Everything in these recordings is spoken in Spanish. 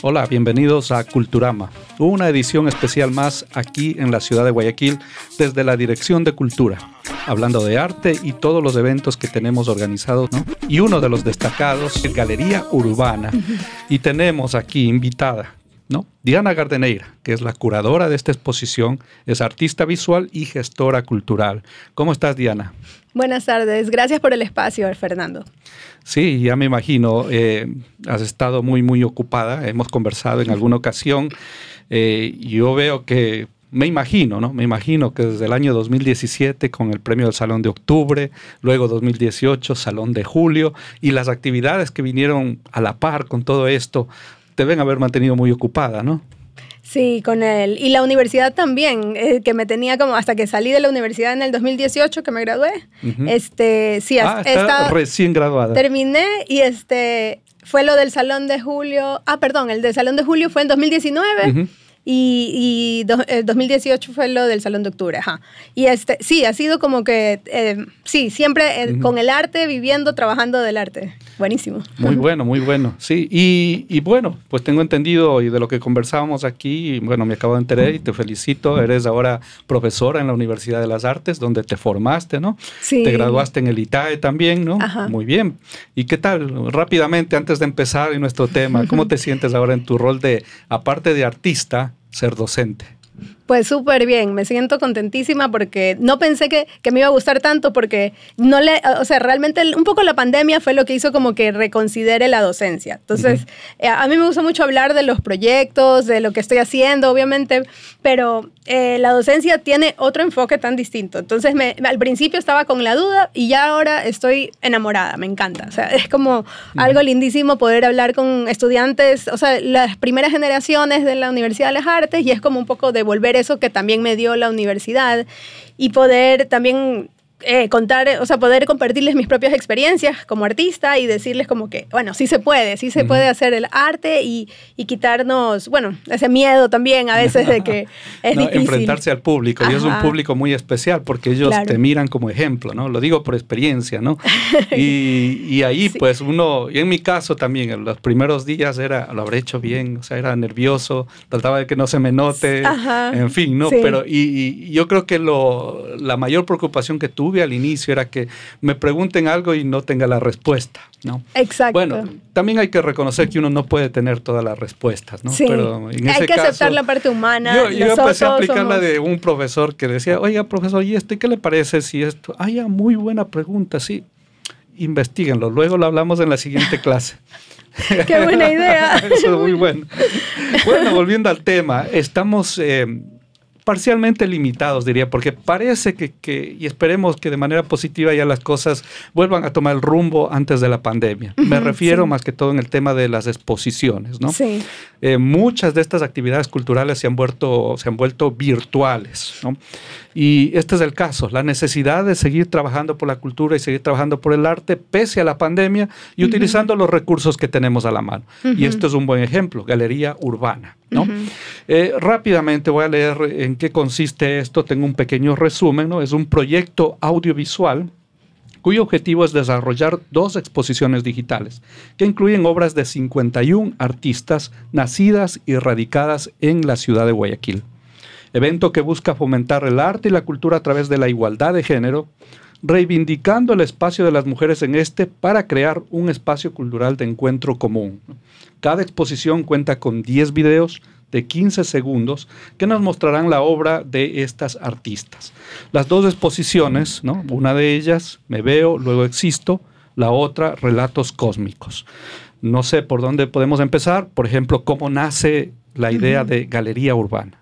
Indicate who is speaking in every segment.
Speaker 1: Hola, bienvenidos a Culturama, una edición especial más aquí en la ciudad de Guayaquil desde la Dirección de Cultura, hablando de arte y todos los eventos que tenemos organizados. Y uno de los destacados es Galería Urbana. Y tenemos aquí invitada ¿no? Diana Gardeneira, que es la curadora de esta exposición, es artista visual y gestora cultural. ¿Cómo estás, Diana?
Speaker 2: Buenas tardes, gracias por el espacio, Fernando.
Speaker 1: Sí, ya me imagino, eh, has estado muy, muy ocupada, hemos conversado en alguna ocasión. Eh, yo veo que me imagino, ¿no? Me imagino que desde el año 2017 con el premio del Salón de Octubre, luego 2018 Salón de Julio y las actividades que vinieron a la par con todo esto, deben haber mantenido muy ocupada, ¿no?
Speaker 2: Sí, con él. Y la universidad también, eh, que me tenía como hasta que salí de la universidad en el 2018, que me gradué. Este, sí,
Speaker 1: ah, está recién graduada.
Speaker 2: Terminé y este fue lo del Salón de Julio. Ah, perdón, el del Salón de Julio fue en 2019 y, y 2018 eh, fue lo del Salón de Octubre, ajá. Y este, sí, ha sido como que, eh, sí, siempre eh, con el arte, viviendo, trabajando del arte. Buenísimo.
Speaker 1: Muy bueno, muy bueno, sí. Y, y, bueno, pues tengo entendido y de lo que conversábamos aquí, bueno, me acabo de enterar y te felicito, eres ahora profesora en la Universidad de las Artes, donde te formaste, ¿no?
Speaker 2: Sí.
Speaker 1: Te graduaste en el ITAE también, ¿no?
Speaker 2: Ajá.
Speaker 1: Muy bien. ¿Y qué tal? Rápidamente, antes de empezar en nuestro tema, ¿cómo te sientes ahora en tu rol de, aparte de artista, ser docente?
Speaker 2: Pues súper bien, me siento contentísima porque no pensé que, que, me iba a gustar tanto porque no le, o sea, realmente un poco la pandemia fue lo que hizo como que reconsidere la docencia. Entonces, uh -huh. a mí me gusta mucho hablar de los proyectos, de lo que estoy haciendo, obviamente, pero eh, la docencia tiene otro enfoque tan distinto. Entonces, me, al principio estaba con la duda y ya ahora estoy enamorada, me encanta. O sea, es como uh -huh. algo lindísimo poder hablar con estudiantes, o sea, las primeras generaciones de la Universidad de las Artes y es como un poco devolver eso que también me dio la universidad y poder también eh, contar, o sea, poder compartirles mis propias experiencias como artista y decirles como que, bueno, sí se puede, sí se uh -huh. puede hacer el arte y, y, quitarnos, bueno, ese miedo también a veces de que es
Speaker 1: no,
Speaker 2: difícil.
Speaker 1: Enfrentarse al público, Ajá. y es un público muy especial porque ellos claro. te miran como ejemplo, ¿no? Lo digo por experiencia, ¿no? Y, y ahí, sí. pues uno, y en mi caso también, en los primeros días era, lo habré hecho bien, o sea, era nervioso, trataba de que no se me note,
Speaker 2: Ajá.
Speaker 1: en fin, ¿no?
Speaker 2: Sí.
Speaker 1: Pero, y, y yo creo que lo, la mayor preocupación que tuve al inicio era que me pregunten algo y no tenga la respuesta, ¿no?
Speaker 2: Exacto.
Speaker 1: Bueno, también hay que reconocer que uno no puede tener todas las respuestas, ¿no?
Speaker 2: Sí.
Speaker 1: Pero en
Speaker 2: hay
Speaker 1: ese
Speaker 2: que
Speaker 1: caso,
Speaker 2: aceptar la parte humana.
Speaker 1: Yo, yo empecé a aplicar
Speaker 2: somos...
Speaker 1: la de un profesor que decía, oiga, profesor, ¿y esto qué le parece si esto? Ah, ya, muy buena pregunta, sí. Investíguenlo, luego lo hablamos en la siguiente clase.
Speaker 2: Qué buena idea.
Speaker 1: Eso es muy bueno. Bueno, volviendo al tema, estamos... Eh, parcialmente limitados, diría, porque parece que, que, y esperemos que de manera positiva ya las cosas vuelvan a tomar el rumbo antes de la pandemia. Uh -huh, Me refiero sí. más que todo en el tema de las exposiciones, ¿no?
Speaker 2: Sí.
Speaker 1: Eh, muchas de estas actividades culturales se han vuelto, se han vuelto virtuales, ¿no? Y este es el caso, la necesidad de seguir trabajando por la cultura y seguir trabajando por el arte pese a la pandemia y uh -huh. utilizando los recursos que tenemos a la mano. Uh -huh. Y esto es un buen ejemplo, Galería Urbana. ¿no? Eh, rápidamente voy a leer en qué consiste esto, tengo un pequeño resumen, es un proyecto audiovisual cuyo objetivo es desarrollar dos exposiciones digitales que incluyen obras de 51 artistas nacidas y radicadas en la ciudad de Guayaquil. Evento que busca fomentar el arte y la cultura a través de la igualdad de género, reivindicando el espacio de las mujeres en este para crear un espacio cultural de encuentro común. Cada exposición cuenta con 10 videos de 15 segundos que nos mostrarán la obra de estas artistas. Las dos exposiciones, ¿no? una de ellas, Me veo, luego existo, la otra, Relatos cósmicos. No sé por dónde podemos empezar, por ejemplo, cómo nace la idea de galería urbana.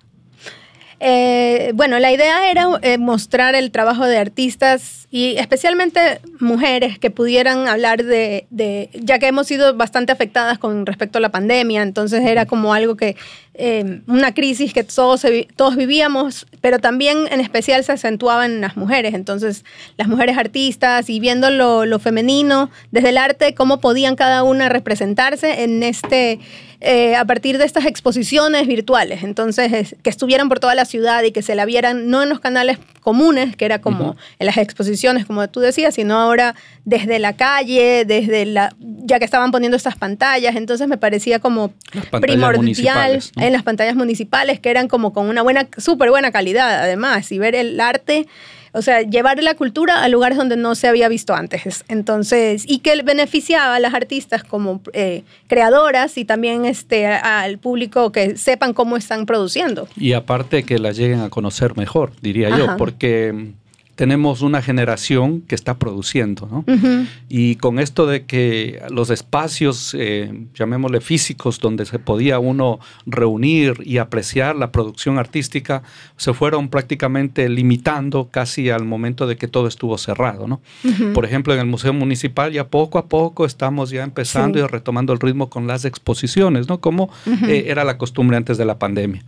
Speaker 2: Eh, bueno, la idea era eh, mostrar el trabajo de artistas y especialmente mujeres que pudieran hablar de, de, ya que hemos sido bastante afectadas con respecto a la pandemia, entonces era como algo que, eh, una crisis que todos, todos vivíamos, pero también en especial se acentuaba en las mujeres, entonces las mujeres artistas y viendo lo, femenino desde el arte, cómo podían cada una representarse en este eh, a partir de estas exposiciones virtuales, entonces es, que estuvieran por toda la ciudad y que se la vieran no en los canales comunes, que era como uh -huh. en las exposiciones, como tú decías, sino ahora desde la calle, desde la, ya que estaban poniendo estas pantallas, entonces me parecía como primordial en las pantallas municipales, que eran como con una buena, súper buena calidad además, y ver el arte o sea, llevar la cultura a lugares donde no se había visto antes. Entonces, y que beneficiaba a las artistas como eh, creadoras y también este, al público que sepan cómo están produciendo.
Speaker 1: Y aparte que las lleguen a conocer mejor, diría yo, porque tenemos una generación que está produciendo, ¿no? Y con esto de que los espacios, eh, llamémosle físicos, donde se podía uno reunir y apreciar la producción artística, se fueron prácticamente limitando casi al momento de que todo estuvo cerrado, ¿no? Por ejemplo, en el Museo Municipal ya poco a poco estamos ya empezando y retomando el ritmo con las exposiciones, ¿no? Como eh, era la costumbre antes de la pandemia.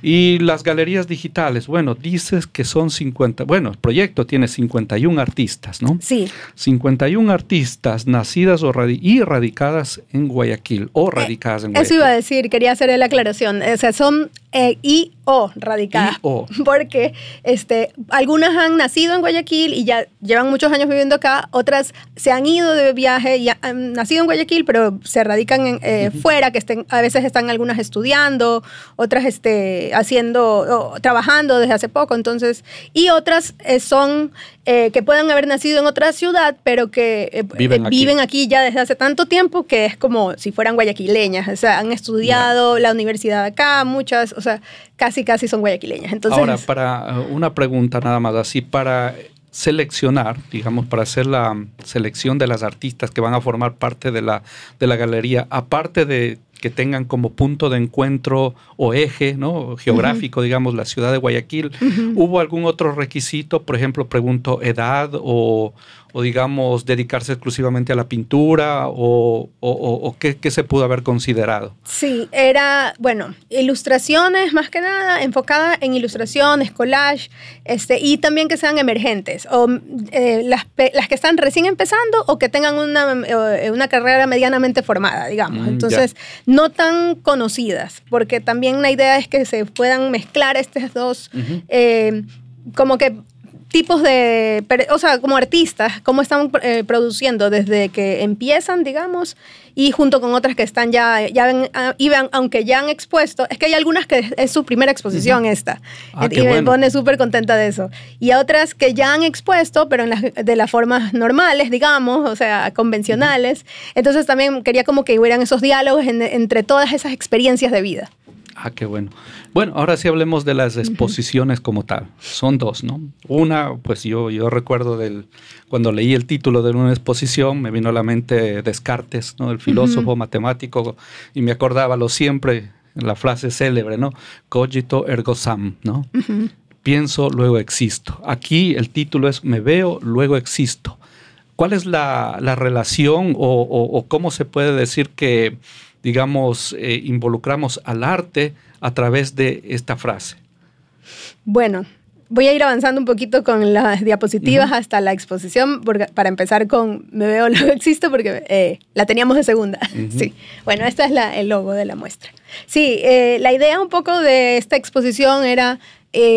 Speaker 1: Y las galerías digitales, bueno, dices que son 50, bueno, proyectos tiene 51 artistas, ¿no?
Speaker 2: Sí.
Speaker 1: 51 artistas nacidas o y radicadas en Guayaquil o eh, radicadas en Guayaquil.
Speaker 2: Eso iba a decir, quería hacer la aclaración. O sea, son eh, I o radicadas. o. Porque este, algunas han nacido en Guayaquil y ya llevan muchos años viviendo acá, otras se han ido de viaje y han nacido en Guayaquil, pero se radican en, eh, fuera, que estén, a veces están algunas estudiando, otras este, haciendo, trabajando desde hace poco, entonces, y otras son eh, que puedan haber nacido en otra ciudad, pero que eh, viven, aquí. ya desde hace tanto tiempo que es como si fueran guayaquileñas. O sea, han estudiado la universidad acá, muchas, o sea, casi, casi son guayaquileñas. Entonces,
Speaker 1: Ahora, para una pregunta nada más, así para seleccionar, digamos, para hacer la selección de las artistas que van a formar parte de la, de la galería, aparte de que tengan como punto de encuentro o eje ¿no? geográfico, digamos, la ciudad de Guayaquil. ¿Hubo algún otro requisito? Por ejemplo, pregunto, edad o, o digamos, dedicarse exclusivamente a la pintura o, o, qué, se pudo haber considerado?
Speaker 2: Sí, era, bueno, ilustraciones más que nada, enfocada en ilustraciones, collage, este, y también que sean emergentes, o eh, las, las, que están recién empezando o que tengan una, eh, una carrera medianamente formada, digamos. Mm, Entonces, no tan conocidas, porque también la idea es que se puedan mezclar estas dos, eh, como que tipos de, o sea, como artistas, cómo están eh, produciendo desde que empiezan, digamos, y junto con otras que están ya, ya ven, ah, y aunque ya han expuesto, es que hay algunas que es su primera exposición esta, ah, y me pone súper contenta de eso. Y otras que ya han expuesto, pero en de las formas normales, digamos, o sea, convencionales. Entonces también quería como que hubieran esos diálogos entre todas esas experiencias de vida.
Speaker 1: Ah, qué bueno. Bueno, ahora sí hablemos de las exposiciones como tal. Son dos, ¿no? Una, pues yo, yo recuerdo del, cuando leí el título de una exposición, me vino a la mente Descartes, ¿no? El filósofo matemático, y me acordaba lo siempre, la frase célebre, ¿no? Cogito ergo sum, ¿no? Pienso, luego existo. Aquí el título es Me veo, luego existo. ¿Cuál es la, relación o cómo se puede decir que digamos, eh, involucramos al arte a través de esta frase?
Speaker 2: Bueno, voy a ir avanzando un poquito con las diapositivas hasta la exposición, para empezar con Me veo, luego existo, porque eh, la teníamos de segunda. Sí. Bueno, este es el logo de la muestra. Sí, eh, la idea un poco de esta exposición era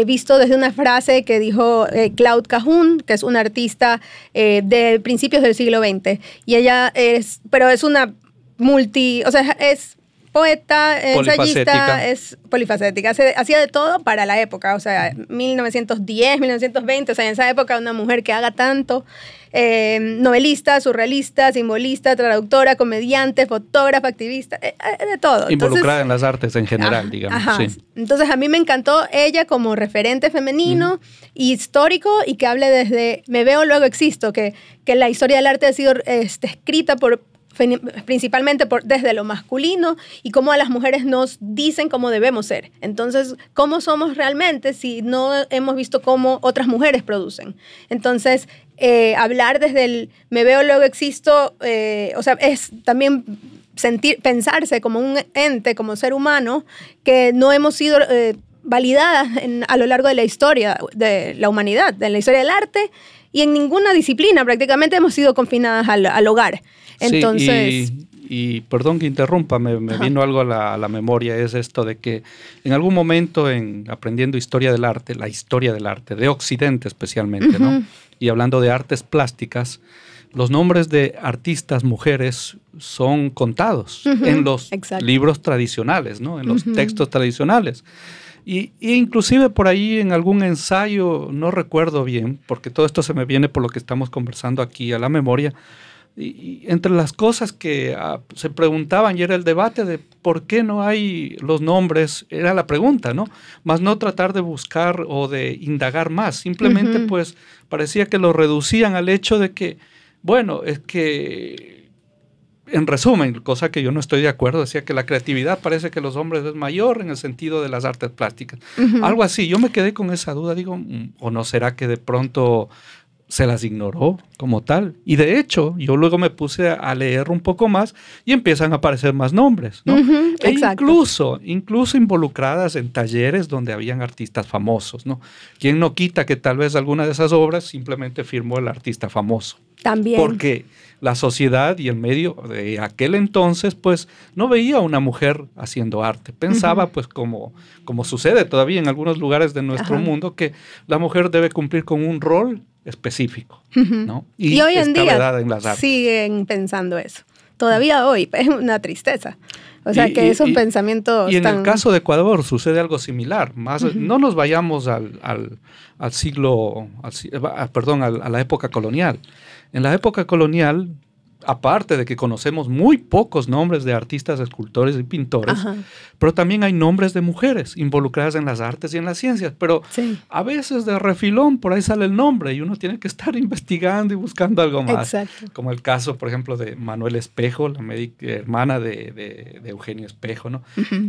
Speaker 2: visto desde una frase que dijo Claude Cajun, que es una artista de principios del siglo XX. Y ella es, pero es una multi, o sea, es poeta, ensayista, es polifacética, hacía de todo para la época, o sea, 1910, 1920, o sea, en esa época una mujer que haga tanto, eh, novelista, surrealista, simbolista, traductora, comediante, fotógrafa, activista, eh, eh, de todo.
Speaker 1: Involucrada en las artes en general, digamos.
Speaker 2: Entonces a mí me encantó ella como referente femenino, histórico y que hable desde, me veo, luego existo, que, que la historia del arte ha sido este, escrita por principalmente desde lo masculino y cómo a las mujeres nos dicen cómo debemos ser. Entonces, ¿cómo somos realmente si no hemos visto cómo otras mujeres producen? Entonces, eh, hablar desde el me veo, luego existo, eh, o sea, es también sentir, pensarse como un ente, como ser humano, que no hemos sido eh, validadas a lo largo de la historia de la humanidad, de la historia del arte y en ninguna disciplina prácticamente hemos sido confinadas al hogar. Entonces...
Speaker 1: y, perdón que interrumpa, me, vino algo a la, memoria, es esto de que en algún momento en aprendiendo historia del arte, la historia del arte, de Occidente especialmente, ¿no? Y hablando de artes plásticas, los nombres de artistas mujeres son contados en los libros tradicionales, ¿no? en los textos tradicionales. Y, inclusive por ahí en algún ensayo, no recuerdo bien, porque todo esto se me viene por lo que estamos conversando aquí a la memoria, y, entre las cosas que ah, se preguntaban y era el debate de por qué no hay los nombres, era la pregunta, ¿no? Más no tratar de buscar o de indagar más, simplemente pues parecía que lo reducían al hecho de que, bueno, es que, en resumen, cosa que yo no estoy de acuerdo, decía que la creatividad parece que los hombres es mayor en el sentido de las artes plásticas. Algo así, yo me quedé con esa duda, digo, mm, ¿o no será que de pronto se las ignoró como tal. Y de hecho, yo luego me puse a leer un poco más y empiezan a aparecer más nombres, ¿no? e incluso, incluso involucradas en talleres donde habían artistas famosos, ¿no? ¿Quién no quita que tal vez alguna de esas obras simplemente firmó el artista famoso?
Speaker 2: También.
Speaker 1: Porque la sociedad y el medio de aquel entonces, pues, no veía a una mujer haciendo arte. Pensaba, pues, como, como sucede todavía en algunos lugares de nuestro mundo, que la mujer debe cumplir con un rol específico. ¿no?
Speaker 2: Y, hoy en día siguen pensando eso. Todavía hoy es una tristeza. O sea, que esos pensamientos...
Speaker 1: Y en el caso de Ecuador sucede algo similar. Más, No nos vayamos al, al, siglo, perdón, a la época colonial. En la época colonial aparte de que conocemos muy pocos nombres de artistas, escultores y pintores, pero también hay nombres de mujeres involucradas en las artes y en las ciencias, pero a veces de refilón por ahí sale el nombre y uno tiene que estar investigando y buscando algo más. Como el caso, por ejemplo, de Manuel Espejo, la hermana de, Eugenio Espejo, ¿no?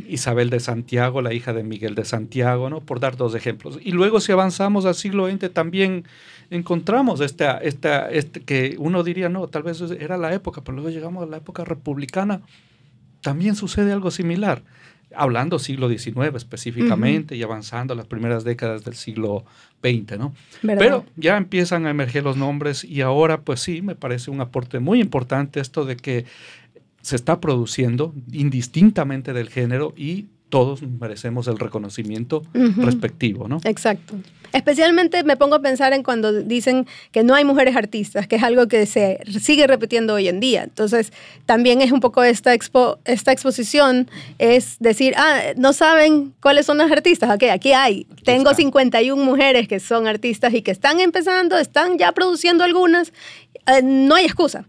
Speaker 1: Isabel de Santiago, la hija de Miguel de Santiago, ¿no? Por dar dos ejemplos. Y luego si avanzamos al siglo XX también encontramos esta, esta, este, que uno diría, no, tal vez era la época, pero luego llegamos a la época republicana, también sucede algo similar, hablando siglo XIX específicamente y avanzando las primeras décadas del siglo XX, ¿no? Pero ya empiezan a emerger los nombres y ahora, pues sí, me parece un aporte muy importante esto de que se está produciendo indistintamente del género y todos merecemos el reconocimiento respectivo, ¿no?
Speaker 2: Exacto. Especialmente me pongo a pensar en cuando dicen que no hay mujeres artistas, que es algo que se sigue repitiendo hoy en día. Entonces, también es un poco esta, expo, esta exposición, es decir, ah, no saben cuáles son las artistas. Ok, aquí hay. Tengo 51 mujeres que son artistas y que están empezando, están ya produciendo algunas eh, no hay excusa.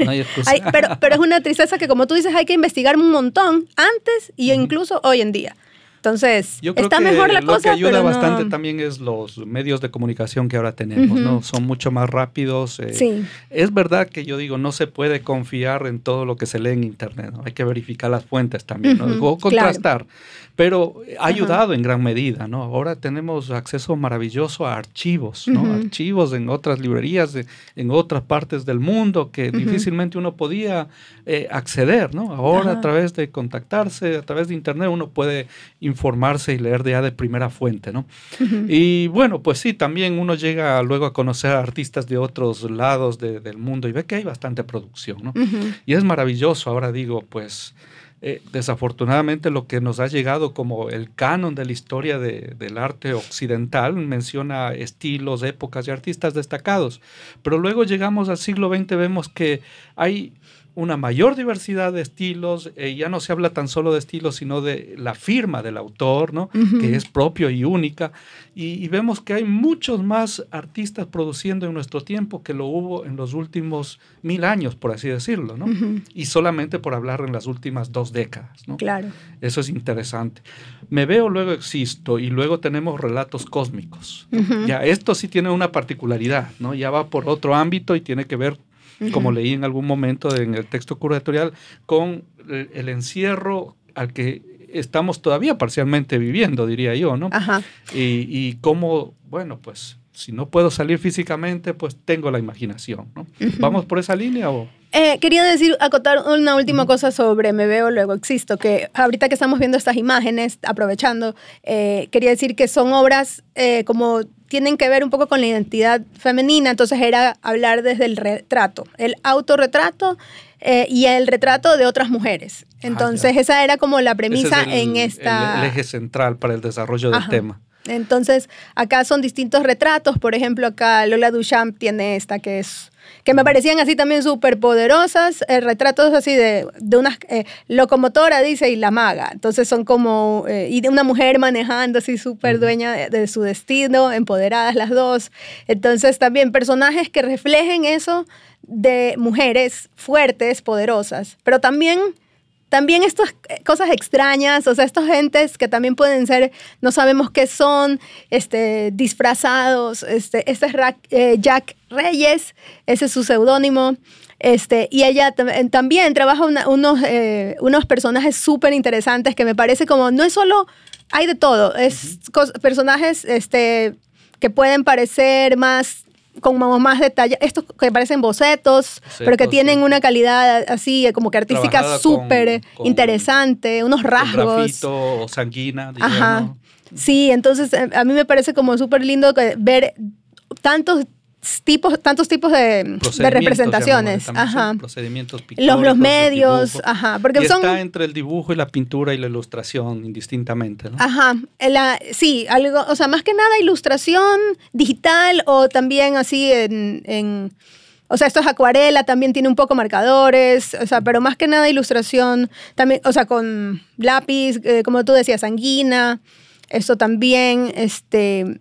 Speaker 2: No hay excusa. pero, pero es una tristeza que, como tú dices, hay que investigar un montón antes y incluso hoy en día. Entonces, está mejor la cosa. Lo
Speaker 1: que ayuda bastante también es los medios de comunicación que ahora tenemos, ¿no? Son mucho más rápidos. Eh, sí. Es verdad que yo digo, no se puede confiar en todo lo que se lee en Internet, ¿no? Hay que verificar las fuentes también, ¿no? O contrastar pero ha ayudado en gran medida, ¿no? Ahora tenemos acceso maravilloso a archivos, ¿no? Archivos en otras librerías, en otras partes del mundo que difícilmente uno podía eh, acceder, ¿no? Ahora a través de contactarse, a través de internet uno puede informarse y leer ya de primera fuente, ¿no? Y bueno, pues sí, también uno llega luego a conocer a artistas de otros lados del mundo y ve que hay bastante producción, ¿no? Y es maravilloso, ahora digo, pues eh, desafortunadamente lo que nos ha llegado como el canon de la historia del arte occidental menciona estilos, épocas y artistas destacados, pero luego llegamos al siglo XX, vemos que hay una mayor diversidad de estilos, eh, ya no se habla tan solo de estilos, sino de la firma del autor, ¿no? que es propio y única, y, vemos que hay muchos más artistas produciendo en nuestro tiempo que lo hubo en los últimos mil años, por así decirlo, ¿no? y solamente por hablar en las últimas dos décadas. ¿no?
Speaker 2: Claro.
Speaker 1: Eso es interesante. Me veo, luego existo, y luego tenemos relatos cósmicos. Ya, esto sí tiene una particularidad, ¿no? ya va por otro ámbito y tiene que ver como leí en algún momento en el texto curatorial, con el, encierro al que estamos todavía parcialmente viviendo, diría yo, ¿no? Ajá. Y, y cómo, bueno, pues si no puedo salir físicamente, pues tengo la imaginación, ¿no? ¿Vamos por esa línea o...?
Speaker 2: Eh, quería decir, acotar una última cosa sobre Me Veo, Luego Existo, que ahorita que estamos viendo estas imágenes, aprovechando, eh, quería decir que son obras eh, como tienen que ver un poco con la identidad femenina, entonces era hablar desde el retrato, el autorretrato y el retrato de otras mujeres. Ah, entonces esa era como la premisa en esta...
Speaker 1: El, eje central para el desarrollo del tema.
Speaker 2: Entonces acá son distintos retratos, por ejemplo acá Lola Duchamp tiene esta que es que me parecían así también súper poderosas, eh, retratos así de, de una eh, locomotora, dice, y la maga. Entonces son como, eh, y de una mujer manejando así súper dueña de, de, su destino, empoderadas las dos. Entonces también personajes que reflejen eso de mujeres fuertes, poderosas, pero también también estas cosas extrañas, o sea, estos gentes que también pueden ser, no sabemos qué son, este, disfrazados, este, este es eh, Jack Reyes, ese es su seudónimo, este, y ella también trabaja unos, eh, unos personajes súper interesantes que me parece como, no es solo, hay de todo, es personajes este, que pueden parecer más como más detalle, estos que parecen bocetos, pero que tienen una calidad así como que artística súper interesante, unos rasgos.
Speaker 1: Grafito o sanguina.
Speaker 2: Ajá. Sí, entonces eh, a mí me parece como súper lindo ver tantos tipos, tantos tipos de, representaciones. Ajá.
Speaker 1: Procedimientos
Speaker 2: Los, los medios, ajá. Porque
Speaker 1: y
Speaker 2: son,
Speaker 1: está entre el dibujo y la pintura y la ilustración indistintamente, ¿no?
Speaker 2: Ajá. La, sí, algo, o sea, más que nada ilustración digital o también así en, en o sea, esto es acuarela, también tiene un poco marcadores, o sea, pero más que nada ilustración, también, o sea, con lápiz, eh, como tú decías, sanguina, esto también, este,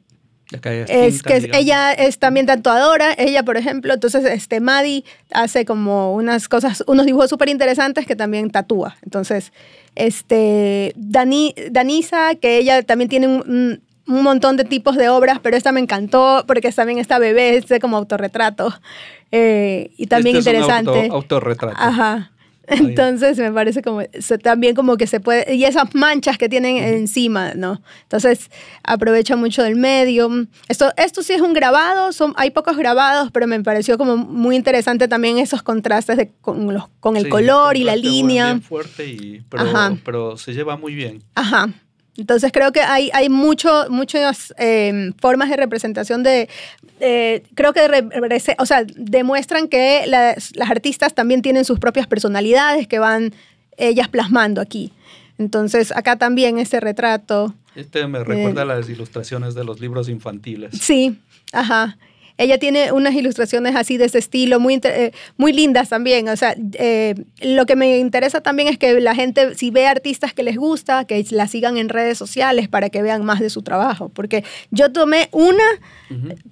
Speaker 2: es que ella es también tatuadora, ella por ejemplo, entonces este Maddie hace como unas cosas, unos dibujos súper interesantes que también tatúa. Entonces, este Dani, Danisa, que ella también tiene un, montón de tipos de obras, pero esta me encantó porque también esta bebé, este como autorretrato. Eh, y también
Speaker 1: este
Speaker 2: interesante.
Speaker 1: Es un autorretrato.
Speaker 2: Ajá. Entonces me parece como también como que se puede, y esas manchas que tienen encima, ¿no? Entonces aprovecha mucho del medio. Esto, esto sí es un grabado, son, hay pocos grabados, pero me pareció como muy interesante también esos contrastes de, con, los, con el color y la línea.
Speaker 1: Bien fuerte, y, pero, pero se lleva muy bien.
Speaker 2: Ajá. Entonces creo que hay, hay mucho, muchas em, formas de representación de, creo que o sea, demuestran que las, artistas también tienen sus propias personalidades que van ellas plasmando aquí. Entonces acá también ese retrato.
Speaker 1: Este me recuerda a las ilustraciones de los libros infantiles.
Speaker 2: Sí, ajá. Ella tiene unas ilustraciones así de ese estilo, muy, eh, muy lindas también. O sea, eh, lo que me interesa también es que la gente, si ve artistas que les gusta, que la sigan en redes sociales para que vean más de su trabajo. Porque yo tomé una,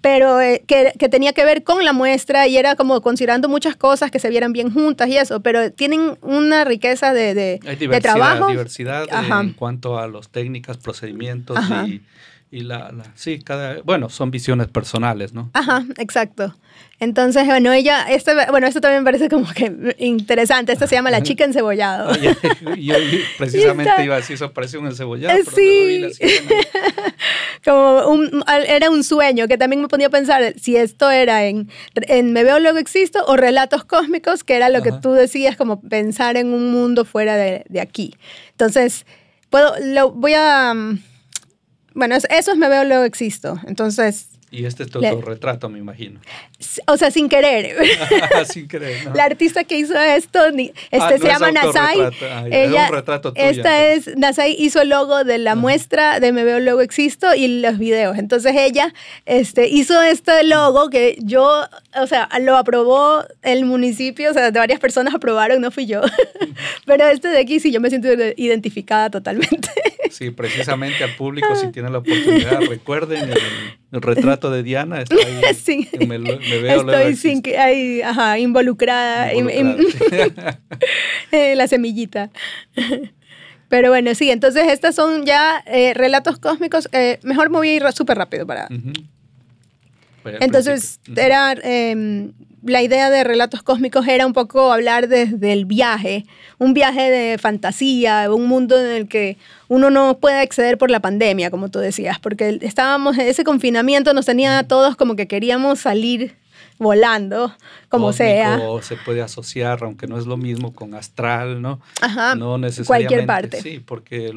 Speaker 2: pero eh, que, que, tenía que ver con la muestra y era como considerando muchas cosas que se vieran bien juntas y eso, pero tienen una riqueza de, de,
Speaker 1: Hay diversidad,
Speaker 2: de trabajo.
Speaker 1: diversidad en cuanto a las técnicas, procedimientos y y la, la, sí, cada, bueno, son visiones personales, ¿no?
Speaker 2: Ajá, exacto. Entonces, bueno, ella, este, bueno, esto también me parece como que interesante. Esta se llama La chica encebollado.
Speaker 1: yo, precisamente iba a decir, eso parece un encebollado.
Speaker 2: Pero sí. como un, era un sueño que también me ponía a pensar si esto era en, en Me veo luego existo o Relatos cósmicos, que era lo que tú decías, como pensar en un mundo fuera de, de aquí. Entonces, puedo, lo, voy a bueno, eso es me veo, luego existo. Entonces...
Speaker 1: Y este es tu retrato, me imagino.
Speaker 2: O sea, sin querer.
Speaker 1: sin querer.
Speaker 2: La artista que hizo esto este, ah, se llama Nasai.
Speaker 1: Ella, un retrato tuyo,
Speaker 2: esta es, Nasai hizo el logo de la muestra de Me Veo Luego Existo y los videos. Entonces ella este, hizo este logo que yo, o sea, lo aprobó el municipio, o sea, varias personas aprobaron, no fui yo. Pero este de aquí sí, yo me siento identificada totalmente.
Speaker 1: Sí, precisamente al público, si tiene la oportunidad, recuerden el, retrato de Diana. Está ahí,
Speaker 2: sí.
Speaker 1: me, veo
Speaker 2: Estoy sin que, ahí, ajá, involucrada, la semillita. Pero bueno, sí, entonces estos son ya eh, relatos cósmicos. Eh, mejor me voy a ir súper rápido para... Entonces, era em, la idea de relatos cósmicos era un poco hablar desde el viaje, un viaje de fantasía, un mundo en el que uno no puede acceder por la pandemia, como tú decías, porque estábamos en ese confinamiento, nos tenía a todos como que queríamos salir volando, como sea.
Speaker 1: O se puede asociar, aunque no es lo mismo, con astral, ¿no?
Speaker 2: Ajá.
Speaker 1: No necesariamente.
Speaker 2: Cualquier parte.
Speaker 1: Sí, porque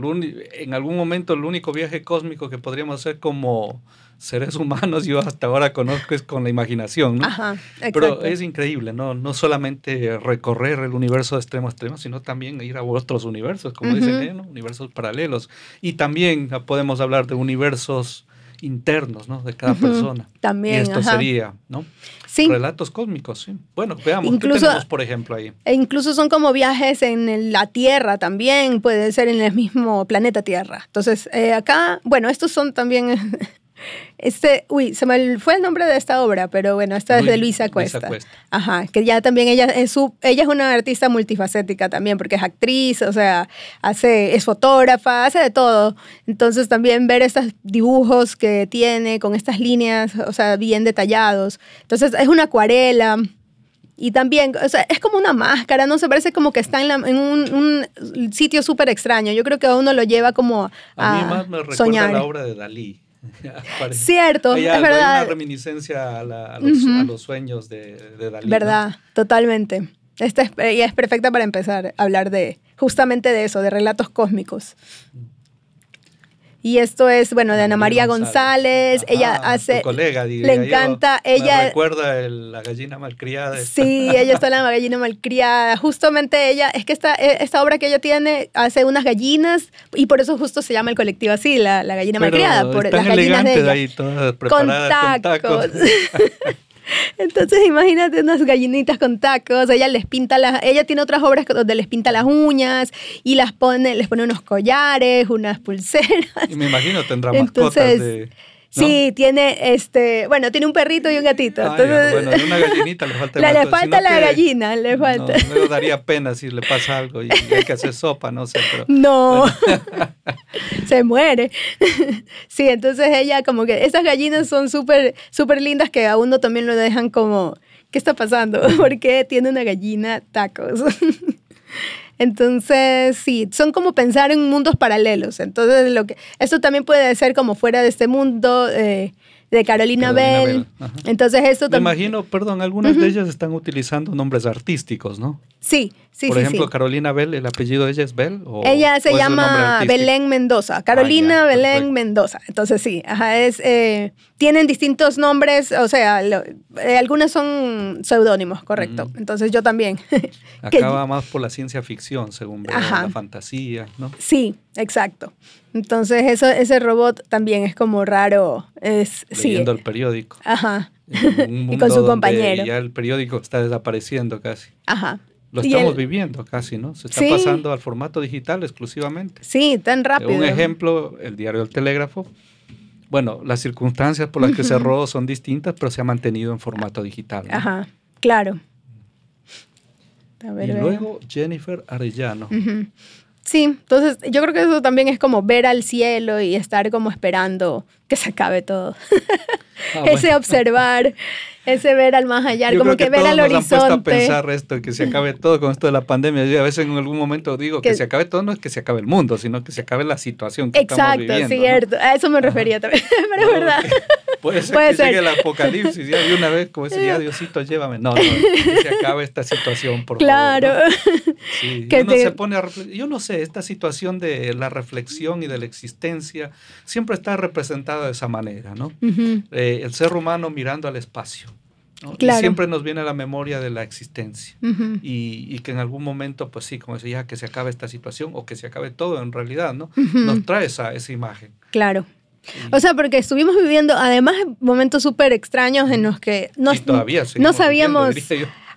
Speaker 1: en algún momento el único viaje cósmico que podríamos hacer como seres humanos, yo hasta ahora conozco es con la imaginación, ¿no?
Speaker 2: Ajá,
Speaker 1: Pero es increíble, ¿no? No solamente recorrer el universo de extremo a extremo, sino también ir a otros universos, como dicen, ¿no? universos paralelos. Y también podemos hablar de universos internos, ¿no? De cada persona.
Speaker 2: También.
Speaker 1: Y esto sería, ¿no?
Speaker 2: Sí.
Speaker 1: Relatos cósmicos, sí. Bueno, veamos, incluso, ¿qué tenemos, por ejemplo, ahí?
Speaker 2: E incluso son como viajes en la Tierra también, puede ser en el mismo planeta Tierra. Entonces, eh, acá, bueno, estos son también Este, uy, se me fue el nombre de esta obra, pero bueno, esta es de Luisa Cuesta. Ajá, que ya también ella es su, ella es una artista multifacética también, porque es actriz, o sea, hace, es fotógrafa, hace de todo. Entonces también ver estos dibujos que tiene con estas líneas, o sea, bien detallados. Entonces es una acuarela. Y también, o sea, es como una máscara, ¿no? Se parece como que está en, un, sitio súper extraño. Yo creo que a uno lo lleva como a,
Speaker 1: a mí más me recuerda la obra de Dalí.
Speaker 2: Cierto, es verdad.
Speaker 1: Una reminiscencia a, los, sueños de, de Dalí.
Speaker 2: Verdad, totalmente. Esta es, es perfecta para empezar a hablar de justamente de eso, de relatos cósmicos. Y esto es, bueno, de Ana María González. ella hace.
Speaker 1: colega,
Speaker 2: Le encanta. ella.
Speaker 1: Me recuerda la gallina malcriada.
Speaker 2: Sí, ella está la gallina malcriada. Justamente ella, es que esta, e, esta obra que ella tiene hace unas gallinas y por eso justo se llama el colectivo así, la, la gallina malcriada. Por las gallinas de ella.
Speaker 1: ahí, todas preparadas con tacos.
Speaker 2: Entonces imagínate unas gallinitas con tacos, ella les pinta las, ella tiene otras obras donde les pinta las uñas y las pone, les pone unos collares, unas pulseras.
Speaker 1: Y me imagino tendrá mascotas de
Speaker 2: Sí, tiene este, bueno, tiene un perrito y un gatito. entonces,
Speaker 1: bueno, una gallinita le falta.
Speaker 2: La, le falta la gallina, le falta.
Speaker 1: No, me daría pena si le pasa algo y hay que hacer sopa, no sé, pero.
Speaker 2: No, se muere. sí, entonces ella como que esas gallinas son súper, súper lindas que a uno también lo dejan como, ¿qué está pasando? ¿Por qué tiene una gallina tacos? Entonces, sí, son como pensar en mundos paralelos. Entonces, lo que, esto también puede ser como fuera de este mundo. Eh, de Carolina, Bell. Entonces esto
Speaker 1: Me imagino, perdón, algunas de ellas están utilizando nombres artísticos, ¿no?
Speaker 2: Sí, sí,
Speaker 1: Por
Speaker 2: sí.
Speaker 1: ejemplo, Carolina Bell, ¿el apellido de ella es Bell?
Speaker 2: ella se llama Belén Mendoza. Carolina ah, Belén Mendoza. Entonces sí, ajá, es, eh, tienen distintos nombres, o sea, eh, algunas son seudónimos, correcto. Mm. Entonces yo también.
Speaker 1: Acaba más por la ciencia ficción, según veo, la fantasía, ¿no?
Speaker 2: Sí, exacto. Entonces eso, ese robot también es como raro. Es,
Speaker 1: Leyendo el periódico.
Speaker 2: Ajá. y con su compañero.
Speaker 1: Ya el periódico está desapareciendo casi.
Speaker 2: Ajá.
Speaker 1: Lo estamos viviendo casi, ¿no? Se está pasando al formato digital exclusivamente.
Speaker 2: Sí, tan rápido.
Speaker 1: Un ejemplo, el diario El Telégrafo. Bueno, las circunstancias por las que cerró son distintas, pero se ha mantenido en formato digital.
Speaker 2: Ajá, claro.
Speaker 1: y luego Jennifer Arellano.
Speaker 2: Sí, entonces yo creo que eso también es como ver al cielo y estar como esperando que se acabe todo. Ah, Ese observar ese ver al más allá, como que, ver al nos horizonte. Han
Speaker 1: puesto a pensar esto, que se acabe todo con esto de la pandemia. Yo a veces en algún momento digo que, se acabe todo, no es que se acabe el mundo, sino que se acabe la situación que
Speaker 2: Exacto,
Speaker 1: estamos
Speaker 2: viviendo. Exacto, a eso me refería también, pero es verdad.
Speaker 1: Puede ser que llegue el apocalipsis ya de una vez, como ese ya Diosito, llévame. No, no, que se acabe esta situación, por
Speaker 2: claro.
Speaker 1: favor. Claro. Sí, uno se pone a Yo no sé, esta situación de la reflexión y de la existencia siempre está representada de esa manera, ¿no? Eh, el ser humano mirando al espacio. Y siempre nos viene a la memoria de la existencia. y, que en algún momento, pues sí, como decía, que se acabe esta situación o que se acabe todo en realidad, ¿no? Nos trae esa, esa imagen.
Speaker 2: Claro. O sea, porque estuvimos viviendo además momentos súper extraños en los que no, no sabíamos...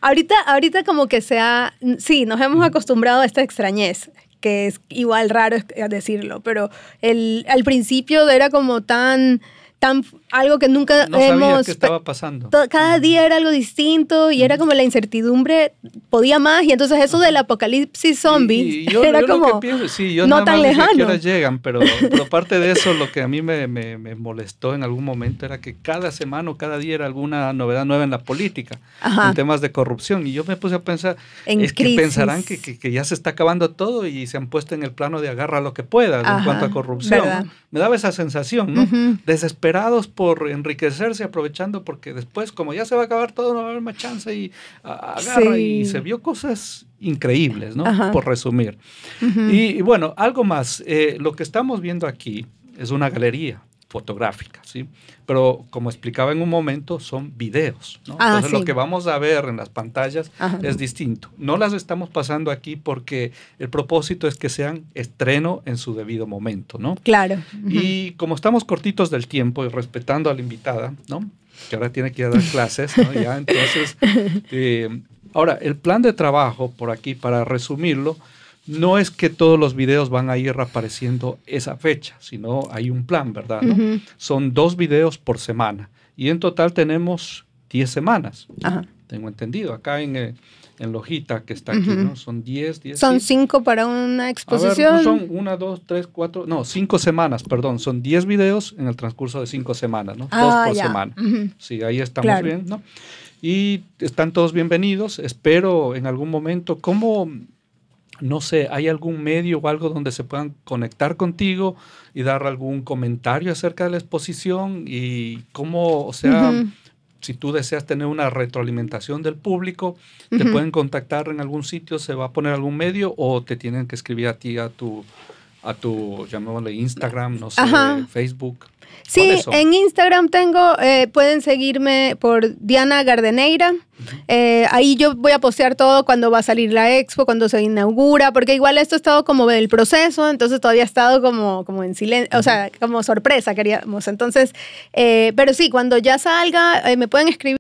Speaker 2: ahorita, ahorita como que se ha... Sí, nos hemos acostumbrado a esta extrañez que es igual raro decirlo, pero el, al principio era como tan tan algo que nunca
Speaker 1: no
Speaker 2: hemos
Speaker 1: qué estaba pasando.
Speaker 2: Cada día era algo distinto y era como la incertidumbre podía más y entonces eso del apocalipsis zombie era como
Speaker 1: sí, yo no tan lejano. llegan, pero, pero parte de eso lo que a mí me, me, me, molestó en algún momento era que cada semana o cada día era alguna novedad nueva en la política, en temas de corrupción y yo me puse a pensar es que pensarán que, que, que, ya se está acabando todo y se han puesto en el plano de agarra lo que pueda en cuanto a corrupción. Me daba esa sensación, ¿no? Desesperados por enriquecerse, aprovechando porque después, como ya se va a acabar todo, no va a haber más chance y agarra y se vio cosas increíbles, ¿no? Por resumir. y, bueno, algo más. Eh, lo que estamos viendo aquí es una galería. Fotográfica, ¿sí? Pero como explicaba en un momento, son videos, ¿no?
Speaker 2: Ah,
Speaker 1: Entonces
Speaker 2: sí.
Speaker 1: lo que vamos a ver en las pantallas
Speaker 2: Ajá.
Speaker 1: es distinto. No las estamos pasando aquí porque el propósito es que sean estreno en su debido momento, ¿no?
Speaker 2: Claro.
Speaker 1: Y como estamos cortitos del tiempo y respetando a la invitada, ¿no? Que ahora tiene que ir a dar clases, ¿no? Ya, entonces, eh, ahora, el plan de trabajo, por aquí, para resumirlo, no es que todos los videos van a ir apareciendo esa fecha, sino hay un plan, ¿verdad? no?
Speaker 2: Ujú.
Speaker 1: Son dos videos por semana. Y en total tenemos 10 semanas.
Speaker 2: Ajá.
Speaker 1: Tengo entendido. Acá en, eh, en Lojita, que está aquí,
Speaker 2: Ujú.
Speaker 1: ¿no? Son 10, 10.
Speaker 2: Son
Speaker 1: sí.
Speaker 2: cinco para una
Speaker 1: A ver,
Speaker 2: exposición.
Speaker 1: son una, dos, tres, cuatro, no, cinco semanas, perdón. Son 10 videos en el transcurso de cinco semanas, ¿no?
Speaker 2: Ah,
Speaker 1: dos por
Speaker 2: ya.
Speaker 1: semana.
Speaker 2: Ujú.
Speaker 1: Sí, ahí estamos
Speaker 2: Claro.
Speaker 1: bien, ¿no? Y están todos bienvenidos. Espero en algún momento, ¿cómo, no sé, hay algún medio o algo donde se puedan conectar contigo y dar algún comentario acerca de la exposición? Y cómo, o sea, si tú deseas tener una retroalimentación del público, te pueden contactar en algún sitio, se va a poner algún medio o te tienen que escribir a ti, a tu, a tu, llamémosle Instagram, no sé,
Speaker 2: Ajá.
Speaker 1: Facebook.
Speaker 2: Sí, en Instagram tengo, eh, pueden seguirme por Diana Gardeneira. Eh, ahí yo voy a postear todo cuando va a salir la expo, cuando se inaugura, porque igual esto ha estado como del proceso, entonces todavía ha estado como, como en silencio, o sea, como sorpresa queríamos. Entonces, eh, pero sí, cuando ya salga, me pueden escribir.